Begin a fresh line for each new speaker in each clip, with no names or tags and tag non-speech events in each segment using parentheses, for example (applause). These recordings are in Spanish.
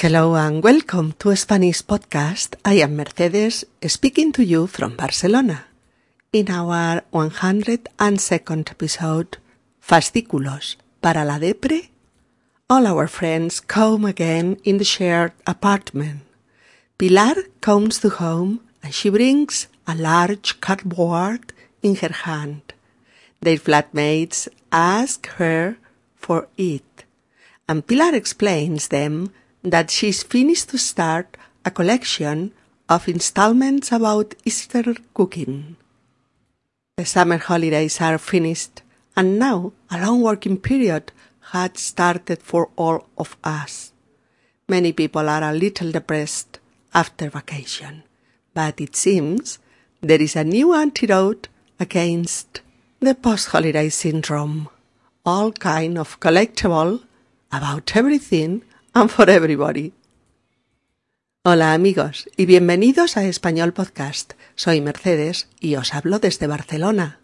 Hello and welcome to Spanish Podcast. I am Mercedes speaking to you from Barcelona. In our 102nd episode, Fascículos para la Depre, all our friends come again in the shared apartment. Pilar comes to home and she brings a large cardboard in her hand. Their flatmates ask her for it, and Pilar explains them that she's finished to start a collection of installments about Easter cooking. The summer holidays are finished, and now a long working period had started for all of us. Many people are a little depressed after vacation, but it seems there is a new antidote against the post-holiday syndrome. All kind of collectible about everything and for everybody. Hola amigos y bienvenidos a Español Podcast. Soy Mercedes y os hablo desde Barcelona.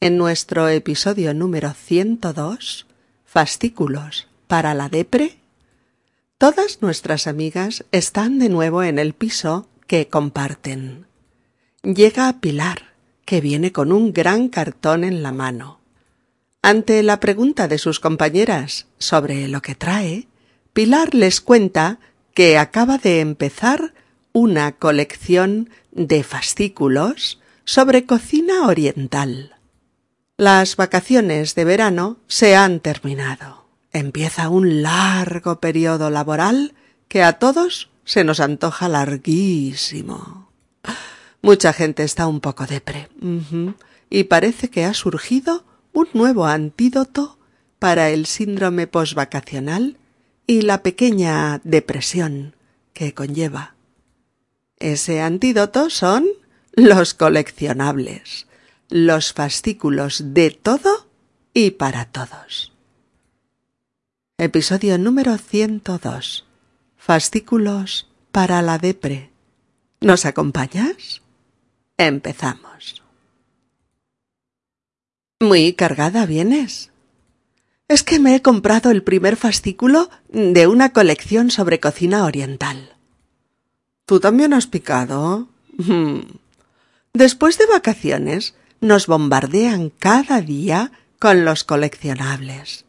En nuestro episodio número 102, Fascículos para la Depre, todas nuestras amigas están de nuevo en el piso que comparten. Llega Pilar, que viene con un gran cartón en la mano. Ante la pregunta de sus compañeras sobre lo que trae, Pilar les cuenta que acaba de empezar una colección de fascículos sobre cocina oriental. Las vacaciones de verano se han terminado. Empieza un largo periodo laboral que a todos se nos antoja larguísimo. Mucha gente está un poco depre. Y parece que ha surgido un nuevo antídoto para el síndrome posvacacional y la pequeña depresión que conlleva. Ese antídoto son los coleccionables, los fascículos de todo y para todos. Episodio número 102. Fascículos para la depre. ¿Nos acompañas? Empezamos. Muy cargada vienes. Es que me he comprado el primer fascículo de una colección sobre cocina oriental. ¿Tú también has picado? Hmm. Después de vacaciones nos bombardean cada día con los coleccionables.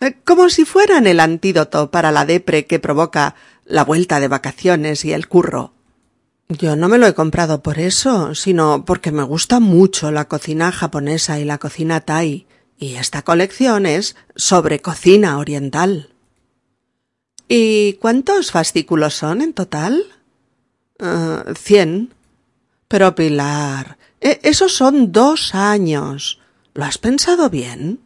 Eh, como si fueran el antídoto para la depre que provoca la vuelta de vacaciones y el curro. Yo no me lo he comprado por eso, sino porque me gusta mucho la cocina japonesa y la cocina thai y esta colección es sobre cocina oriental. ¿Y cuántos fascículos son en total? Ah, cien. Pero Pilar, e, esos son dos años. ¿Lo has pensado bien?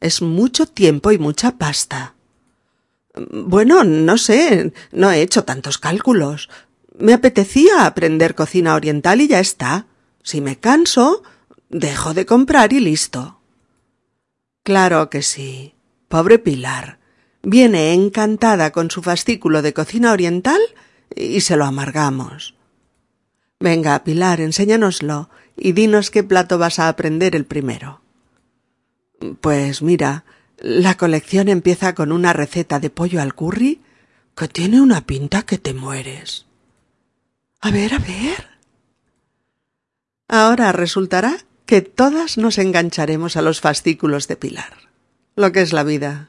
Es mucho tiempo y mucha pasta. Bueno, no sé, no he hecho tantos cálculos. Me apetecía aprender cocina oriental y ya está. Si me canso, dejo de comprar y listo. Claro que sí. Pobre Pilar. Viene encantada con su fascículo de cocina oriental y se lo amargamos. Venga, Pilar, enséñanoslo y dinos qué plato vas a aprender el primero. Pues mira, la colección empieza con una receta de pollo al curry que tiene una pinta que te mueres. A ver, a ver. Ahora resultará que todas nos engancharemos a los fascículos de Pilar. Lo que es la vida.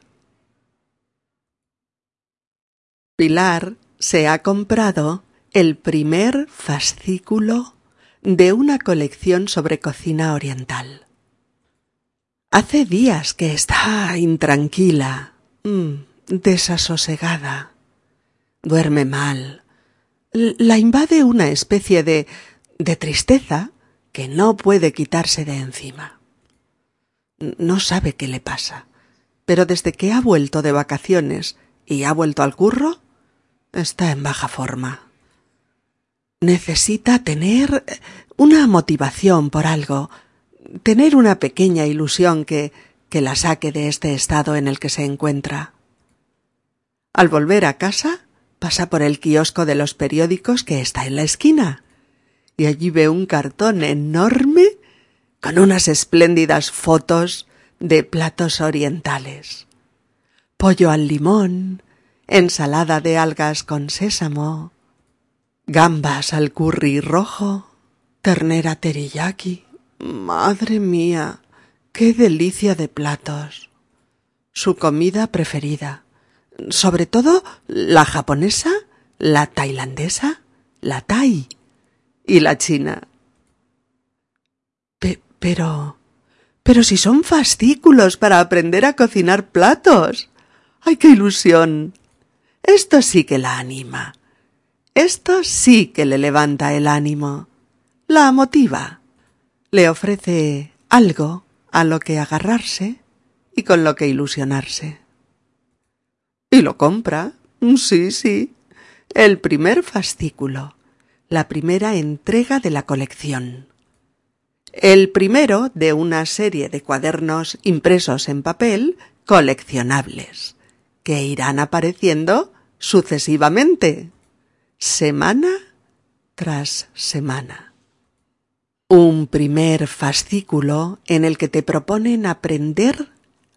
Pilar se ha comprado el primer fascículo de una colección sobre cocina oriental. Hace días que está intranquila, mm, desasosegada. Duerme mal. La invade una especie de de tristeza que no puede quitarse de encima. No sabe qué le pasa, pero desde que ha vuelto de vacaciones y ha vuelto al curro, está en baja forma. Necesita tener una motivación por algo, tener una pequeña ilusión que, que la saque de este estado en el que se encuentra. Al volver a casa, pasa por el kiosco de los periódicos que está en la esquina y allí ve un cartón enorme con unas espléndidas fotos de platos orientales. Pollo al limón ensalada de algas con sésamo, gambas al curry rojo, ternera teriyaki. Madre mía, qué delicia de platos. Su comida preferida. Sobre todo la japonesa, la tailandesa, la thai y la china. pero... pero si son fascículos para aprender a cocinar platos. ¡Ay, qué ilusión! Esto sí que la anima. Esto sí que le levanta el ánimo. La motiva. Le ofrece algo a lo que agarrarse y con lo que ilusionarse. Y lo compra. Sí, sí. El primer fascículo. La primera entrega de la colección. El primero de una serie de cuadernos impresos en papel coleccionables, que irán apareciendo sucesivamente, semana tras semana. Un primer fascículo en el que te proponen aprender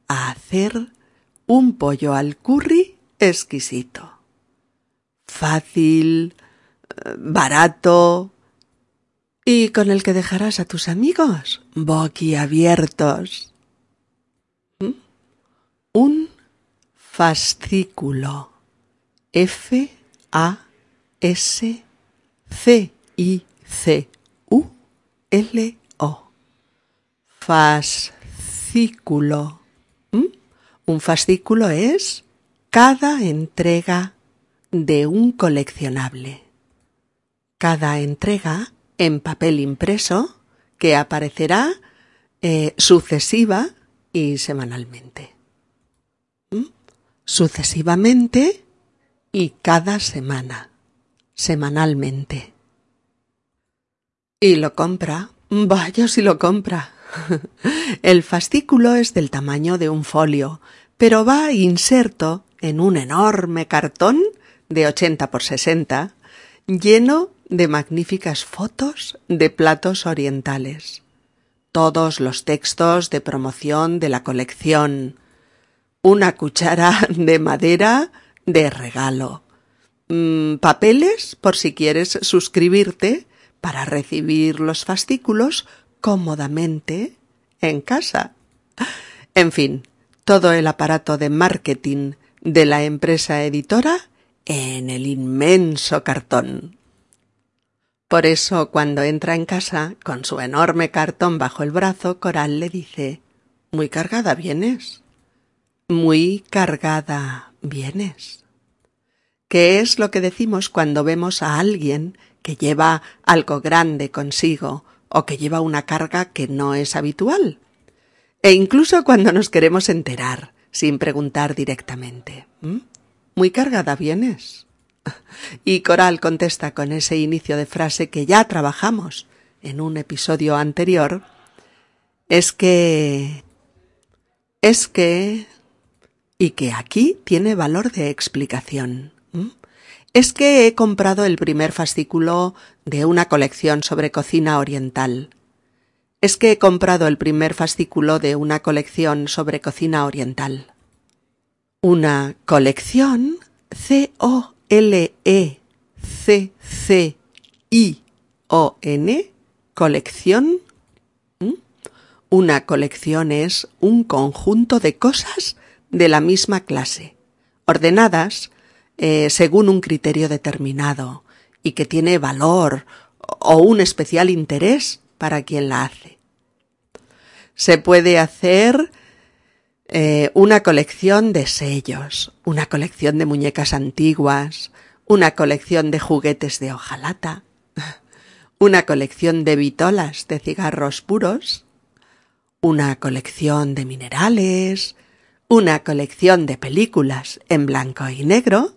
a hacer un pollo al curry exquisito. Fácil, barato y con el que dejarás a tus amigos boquiabiertos. ¿Mm? Un fascículo. F A S C I C U L O. Fascículo. ¿Mm? Un fascículo es cada entrega de un coleccionable. Cada entrega en papel impreso que aparecerá eh, sucesiva y semanalmente. ¿Mm? Sucesivamente y cada semana, semanalmente. Y lo compra. Vaya si lo compra. (laughs) El fascículo es del tamaño de un folio, pero va inserto en un enorme cartón de 80 por 60, lleno de magníficas fotos de platos orientales. Todos los textos de promoción de la colección. Una cuchara de madera de regalo. Mm, papeles por si quieres suscribirte para recibir los fascículos cómodamente en casa. En fin, todo el aparato de marketing de la empresa editora en el inmenso cartón. Por eso, cuando entra en casa, con su enorme cartón bajo el brazo, Coral le dice Muy cargada vienes. Muy cargada vienes. ¿Qué es lo que decimos cuando vemos a alguien que lleva algo grande consigo o que lleva una carga que no es habitual? E incluso cuando nos queremos enterar, sin preguntar directamente. ¿Muy cargada vienes? Y Coral contesta con ese inicio de frase que ya trabajamos en un episodio anterior. Es que... es que... y que aquí tiene valor de explicación es que he comprado el primer fascículo de una colección sobre cocina oriental. Es que he comprado el primer fascículo de una colección sobre cocina oriental. Una colección C-O-L-E-C-C-I-O-N colección. Una colección es un conjunto de cosas de la misma clase, ordenadas eh, según un criterio determinado y que tiene valor o un especial interés para quien la hace. Se puede hacer eh, una colección de sellos, una colección de muñecas antiguas, una colección de juguetes de hojalata, (laughs) una colección de vitolas de cigarros puros, una colección de minerales, una colección de películas en blanco y negro,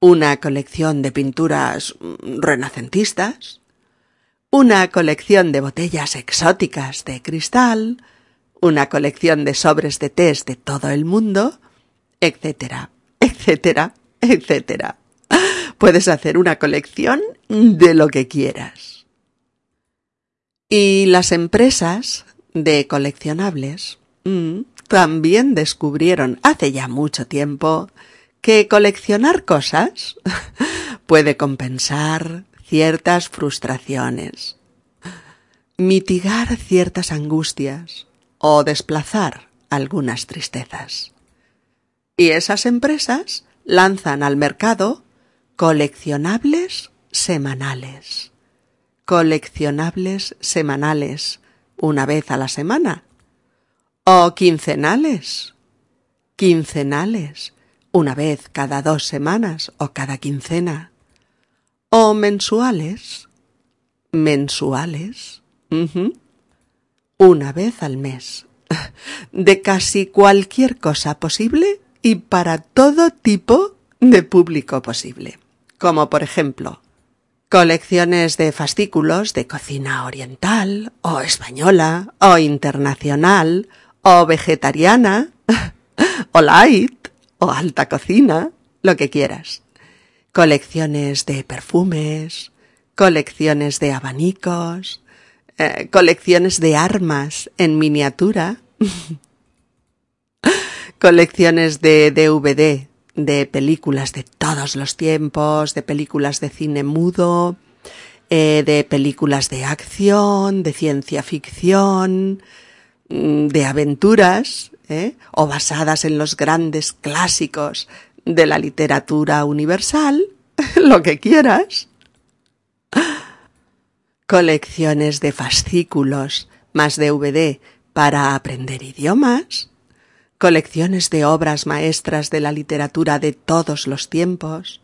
una colección de pinturas mm, renacentistas, una colección de botellas exóticas de cristal, una colección de sobres de tés de todo el mundo, etcétera, etcétera, etcétera. Puedes hacer una colección de lo que quieras. Y las empresas de coleccionables mm, también descubrieron hace ya mucho tiempo que coleccionar cosas (laughs) puede compensar ciertas frustraciones, mitigar ciertas angustias o desplazar algunas tristezas. Y esas empresas lanzan al mercado coleccionables semanales. Coleccionables semanales, una vez a la semana. O quincenales. Quincenales, una vez cada dos semanas o cada quincena. O mensuales. Mensuales. Una vez al mes. De casi cualquier cosa posible y para todo tipo de público posible. Como por ejemplo, colecciones de fascículos de cocina oriental, o española, o internacional, o vegetariana, o light, o alta cocina, lo que quieras. Colecciones de perfumes, colecciones de abanicos, eh, colecciones de armas en miniatura, (laughs) colecciones de DVD de películas de todos los tiempos, de películas de cine mudo, eh, de películas de acción, de ciencia ficción, mm, de aventuras, ¿eh? o basadas en los grandes clásicos de la literatura universal, (laughs) lo que quieras. Colecciones de fascículos más DVD para aprender idiomas colecciones de obras maestras de la literatura de todos los tiempos,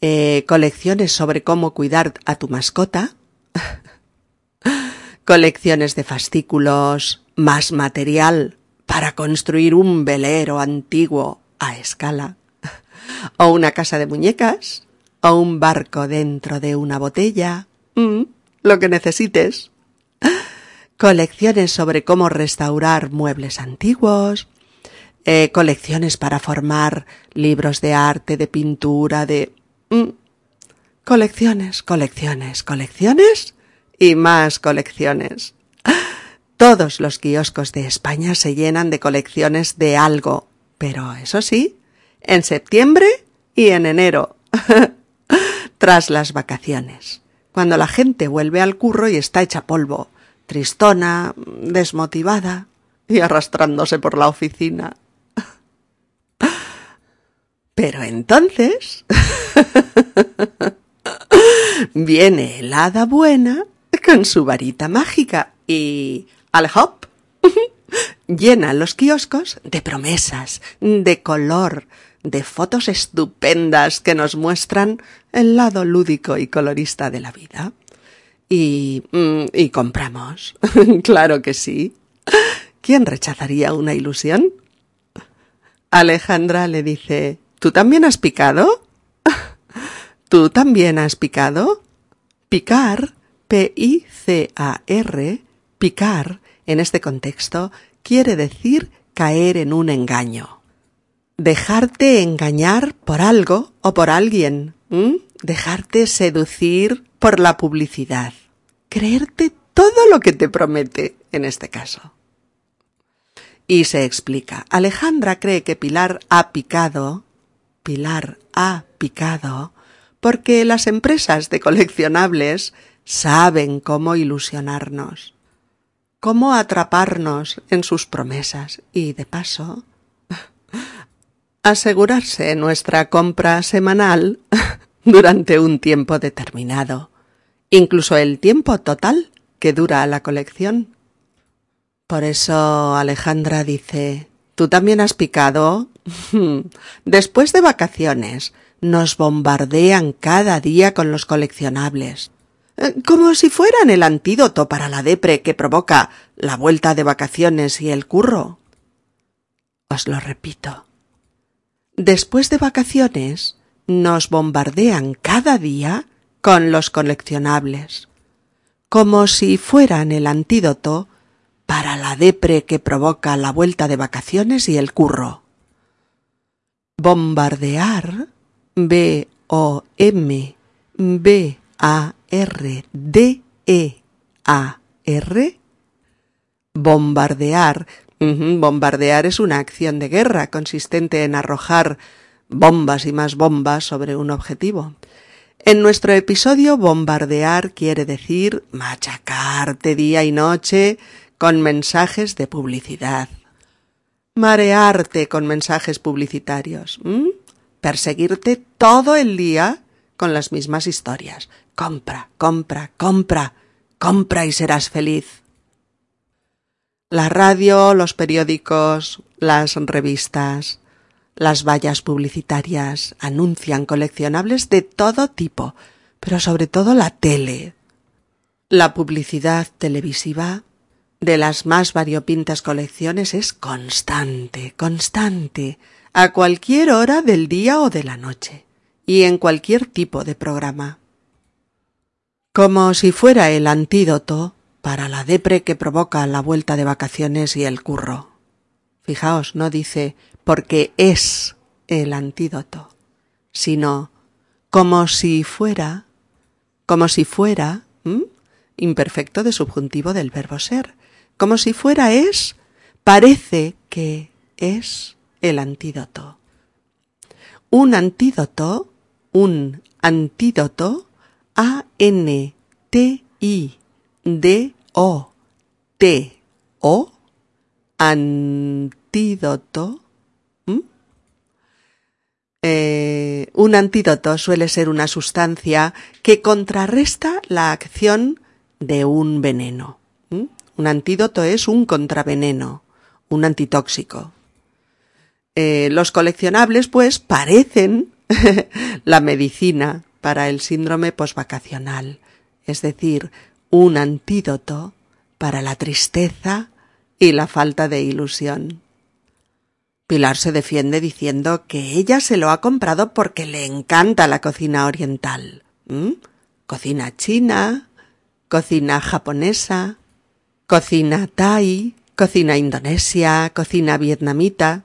eh, colecciones sobre cómo cuidar a tu mascota, (laughs) colecciones de fascículos, más material para construir un velero antiguo a escala, (laughs) o una casa de muñecas, o un barco dentro de una botella, mm, lo que necesites. Colecciones sobre cómo restaurar muebles antiguos, eh, colecciones para formar libros de arte, de pintura, de... Mm, colecciones, colecciones, colecciones y más colecciones. Todos los kioscos de España se llenan de colecciones de algo, pero eso sí, en septiembre y en enero, (laughs) tras las vacaciones, cuando la gente vuelve al curro y está hecha polvo, tristona, desmotivada y arrastrándose por la oficina. (laughs) Pero entonces (laughs) viene el hada buena con su varita mágica y al hop (laughs) llena los kioscos de promesas, de color, de fotos estupendas que nos muestran el lado lúdico y colorista de la vida y, mm, y compramos. (laughs) claro que sí. ¿Quién rechazaría una ilusión? Alejandra le dice, ¿Tú también has picado? (laughs) ¿Tú también has picado? Picar, P-I-C-A-R, picar, en este contexto, quiere decir caer en un engaño. Dejarte engañar por algo o por alguien. Dejarte seducir por la publicidad creerte todo lo que te promete en este caso. Y se explica. Alejandra cree que Pilar ha picado, Pilar ha picado, porque las empresas de coleccionables saben cómo ilusionarnos, cómo atraparnos en sus promesas y, de paso, asegurarse nuestra compra semanal (laughs) durante un tiempo determinado incluso el tiempo total que dura la colección. Por eso Alejandra dice, ¿tú también has picado? (laughs) Después de vacaciones, nos bombardean cada día con los coleccionables, eh, como si fueran el antídoto para la depre que provoca la vuelta de vacaciones y el curro. Os lo repito. Después de vacaciones, nos bombardean cada día con los coleccionables, como si fueran el antídoto para la depre que provoca la vuelta de vacaciones y el curro. Bombardear, B-O-M, B-A-R-D-E-A-R, bombardear, bombardear es una acción de guerra consistente en arrojar bombas y más bombas sobre un objetivo. En nuestro episodio bombardear quiere decir machacarte día y noche con mensajes de publicidad. Marearte con mensajes publicitarios. Perseguirte todo el día con las mismas historias. Compra, compra, compra, compra y serás feliz. La radio, los periódicos, las revistas, las vallas publicitarias anuncian coleccionables de todo tipo, pero sobre todo la tele. La publicidad televisiva de las más variopintas colecciones es constante, constante, a cualquier hora del día o de la noche, y en cualquier tipo de programa. Como si fuera el antídoto para la depre que provoca la vuelta de vacaciones y el curro. Fijaos, no dice porque es el antídoto, sino como si fuera, como si fuera, imperfecto de subjuntivo del verbo ser, como si fuera es, parece que es el antídoto. Un antídoto, un antídoto, A-N-T-I-D-O-T-O, antídoto, eh, un antídoto suele ser una sustancia que contrarresta la acción de un veneno. Un antídoto es un contraveneno, un antitóxico. Eh, los coleccionables, pues, parecen (laughs) la medicina para el síndrome posvacacional, es decir, un antídoto para la tristeza y la falta de ilusión. Pilar se defiende diciendo que ella se lo ha comprado porque le encanta la cocina oriental. Cocina china, cocina japonesa, cocina thai, cocina indonesia, cocina vietnamita.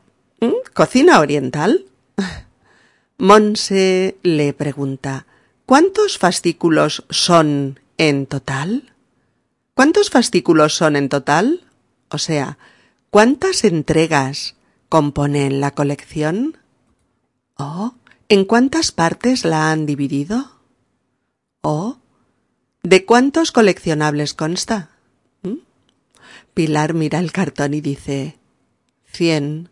¿Cocina oriental? (laughs) Monse le pregunta ¿Cuántos fascículos son en total? ¿Cuántos fascículos son en total? O sea, ¿cuántas entregas componen la colección? ¿O en cuántas partes la han dividido? ¿O de cuántos coleccionables consta? ¿Mm? Pilar mira el cartón y dice cien.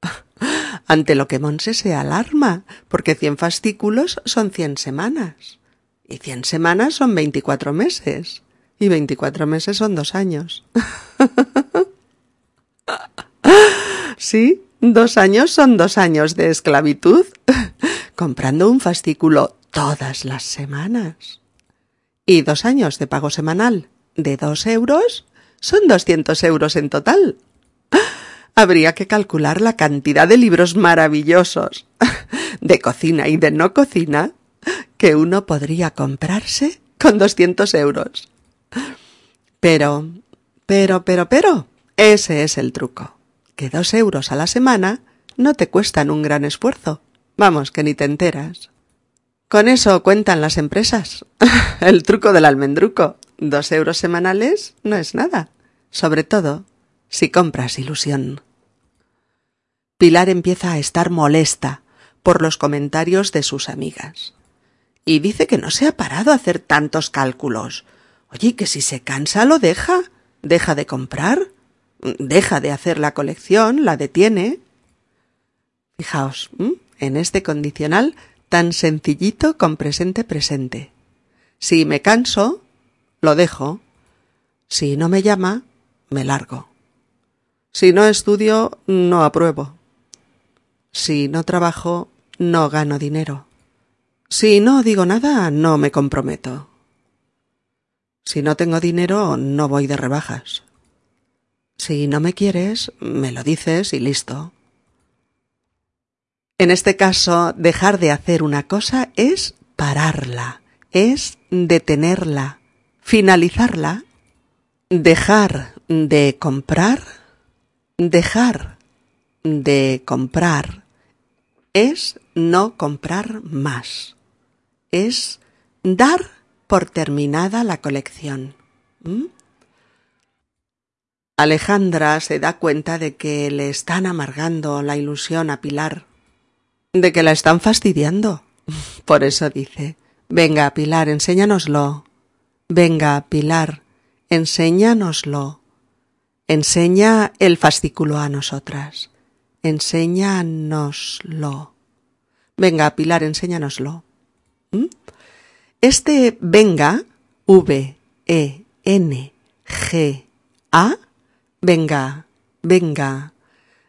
(laughs) Ante lo que Monse se alarma, porque cien fascículos son cien semanas. Y cien semanas son veinticuatro meses. Y veinticuatro meses son dos años. (laughs) Sí, dos años son dos años de esclavitud, (laughs) comprando un fascículo todas las semanas. Y dos años de pago semanal de dos euros son doscientos euros en total. (laughs) Habría que calcular la cantidad de libros maravillosos de cocina y de no cocina que uno podría comprarse con doscientos euros. Pero, pero, pero, pero, ese es el truco que dos euros a la semana no te cuestan un gran esfuerzo. Vamos, que ni te enteras. Con eso cuentan las empresas. (laughs) El truco del almendruco. Dos euros semanales no es nada. Sobre todo si compras ilusión. Pilar empieza a estar molesta por los comentarios de sus amigas. Y dice que no se ha parado a hacer tantos cálculos. Oye, que si se cansa lo deja. Deja de comprar deja de hacer la colección, la detiene. Fijaos, en este condicional tan sencillito con presente presente. Si me canso, lo dejo. Si no me llama, me largo. Si no estudio, no apruebo. Si no trabajo, no gano dinero. Si no digo nada, no me comprometo. Si no tengo dinero, no voy de rebajas. Si no me quieres, me lo dices y listo. En este caso, dejar de hacer una cosa es pararla, es detenerla, finalizarla, dejar de comprar, dejar de comprar es no comprar más, es dar por terminada la colección. ¿Mm? Alejandra se da cuenta de que le están amargando la ilusión a Pilar. De que la están fastidiando. (laughs) Por eso dice, venga, Pilar, enséñanoslo. Venga, Pilar, enséñanoslo. Enseña el fascículo a nosotras. Enséñanoslo. Venga, Pilar, enséñanoslo. ¿Mm? Este venga, V, E, N, G, A, venga, venga.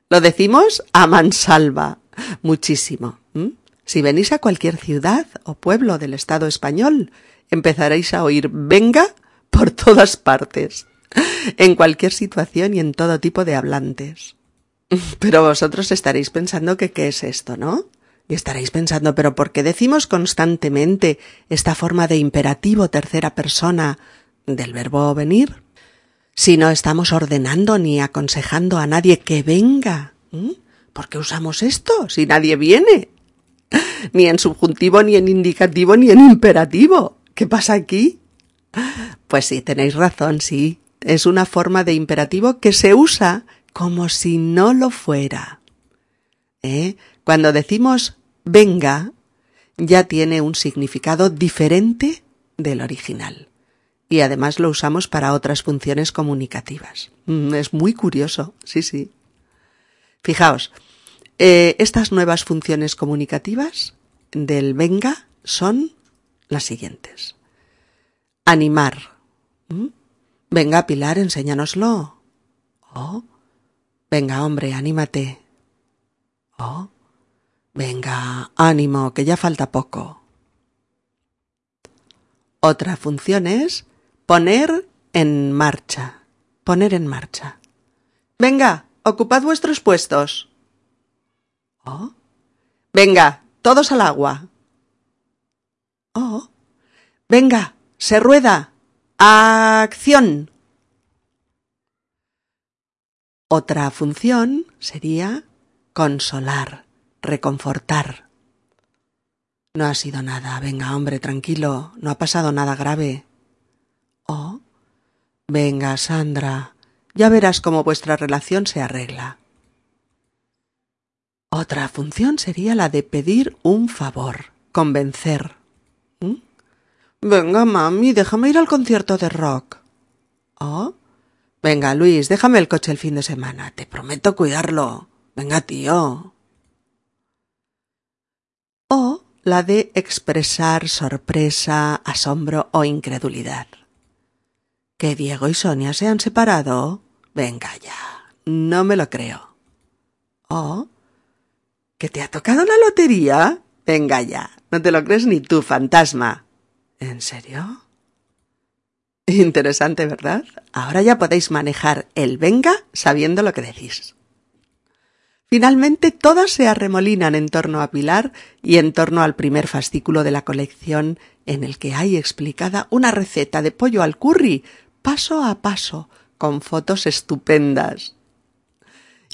Lo decimos a mansalva, muchísimo. ¿Mm? Si venís a cualquier ciudad o pueblo del Estado español, empezaréis a oír venga por todas partes en cualquier situación y en todo tipo de hablantes. Pero vosotros estaréis pensando que qué es esto, ¿no? Y estaréis pensando, pero ¿por qué decimos constantemente esta forma de imperativo tercera persona del verbo venir? Si no estamos ordenando ni aconsejando a nadie que venga. ¿Por qué usamos esto si nadie viene? Ni en subjuntivo, ni en indicativo, ni en imperativo. ¿Qué pasa aquí? Pues sí, tenéis razón, sí es una forma de imperativo que se usa como si no lo fuera. ¿Eh? Cuando decimos venga, ya tiene un significado diferente del original. Y además lo usamos para otras funciones comunicativas. Mm, es muy curioso, sí, sí. Fijaos, eh, estas nuevas funciones comunicativas del venga son las siguientes. Animar. Venga, Pilar, enséñanoslo. Oh. Venga, hombre, anímate. Oh. Venga, ánimo, que ya falta poco. Otra función es poner en marcha. Poner en marcha. Venga, ocupad vuestros puestos. Oh. Venga, todos al agua. Oh. Venga, se rueda. Acción. Otra función sería consolar, reconfortar. No ha sido nada. Venga, hombre, tranquilo. No ha pasado nada grave. Oh. Venga, Sandra. Ya verás cómo vuestra relación se arregla. Otra función sería la de pedir un favor, convencer. ¿Mm? Venga, mami, déjame ir al concierto de rock. ¿Oh? Venga, Luis, déjame el coche el fin de semana. Te prometo cuidarlo. Venga, tío. O la de expresar sorpresa, asombro o incredulidad. ¿Que Diego y Sonia se han separado? Venga ya. No me lo creo. ¿O que te ha tocado la lotería? Venga ya. No te lo crees ni tú, fantasma. ¿En serio? Interesante, ¿verdad? Ahora ya podéis manejar el venga sabiendo lo que decís. Finalmente todas se arremolinan en torno a Pilar y en torno al primer fascículo de la colección en el que hay explicada una receta de pollo al curry paso a paso con fotos estupendas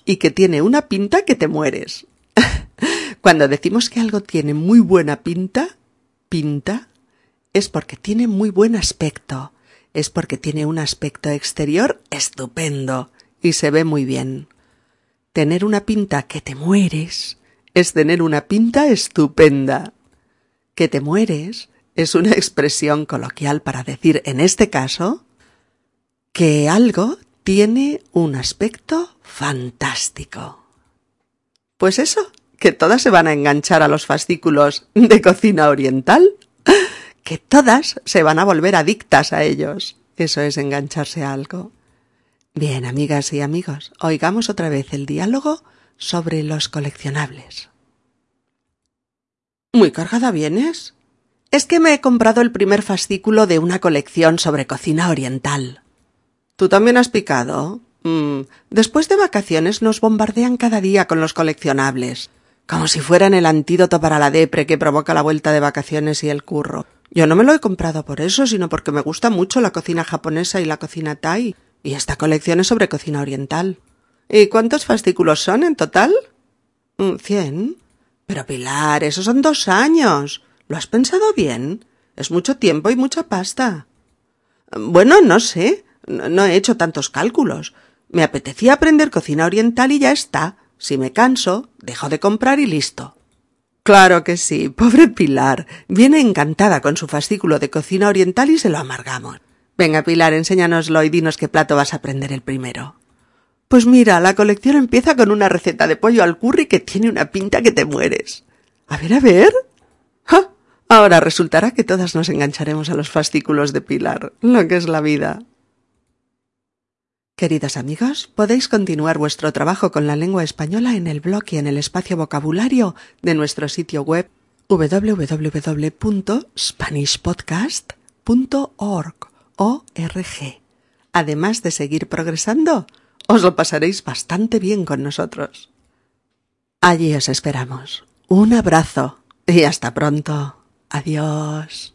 y que tiene una pinta que te mueres. (laughs) Cuando decimos que algo tiene muy buena pinta, pinta, es porque tiene muy buen aspecto, es porque tiene un aspecto exterior estupendo y se ve muy bien. Tener una pinta que te mueres es tener una pinta estupenda. Que te mueres es una expresión coloquial para decir, en este caso, que algo tiene un aspecto fantástico. Pues eso, que todas se van a enganchar a los fascículos de cocina oriental que todas se van a volver adictas a ellos. Eso es engancharse a algo. Bien, amigas y amigos, oigamos otra vez el diálogo sobre los coleccionables. ¿Muy cargada vienes? Es que me he comprado el primer fascículo de una colección sobre cocina oriental. ¿Tú también has picado? Mm, después de vacaciones nos bombardean cada día con los coleccionables, como si fueran el antídoto para la depre que provoca la vuelta de vacaciones y el curro. Yo no me lo he comprado por eso, sino porque me gusta mucho la cocina japonesa y la cocina thai, y esta colección es sobre cocina oriental. ¿Y cuántos fascículos son en total? Mm, cien. Pero Pilar, esos son dos años. ¿Lo has pensado bien? Es mucho tiempo y mucha pasta. Bueno, no sé. No, he hecho tantos cálculos. Me apetecía aprender cocina oriental y ya está. Si me canso, dejo de comprar y listo. Claro que sí, pobre Pilar. Viene encantada con su fascículo de cocina oriental y se lo amargamos. Venga, Pilar, enséñanoslo y dinos qué plato vas a aprender el primero. Pues mira, la colección empieza con una receta de pollo al curry que tiene una pinta que te mueres. A ver, a ver. Ahora resultará que todas nos engancharemos a los fascículos de Pilar, lo que es la vida. Queridos amigos, podéis continuar vuestro trabajo con la lengua española en el blog y en el espacio vocabulario de nuestro sitio web www.spanishpodcast.org. Además de seguir progresando, os lo pasaréis bastante bien con nosotros. Allí os esperamos. Un abrazo y hasta pronto. Adiós.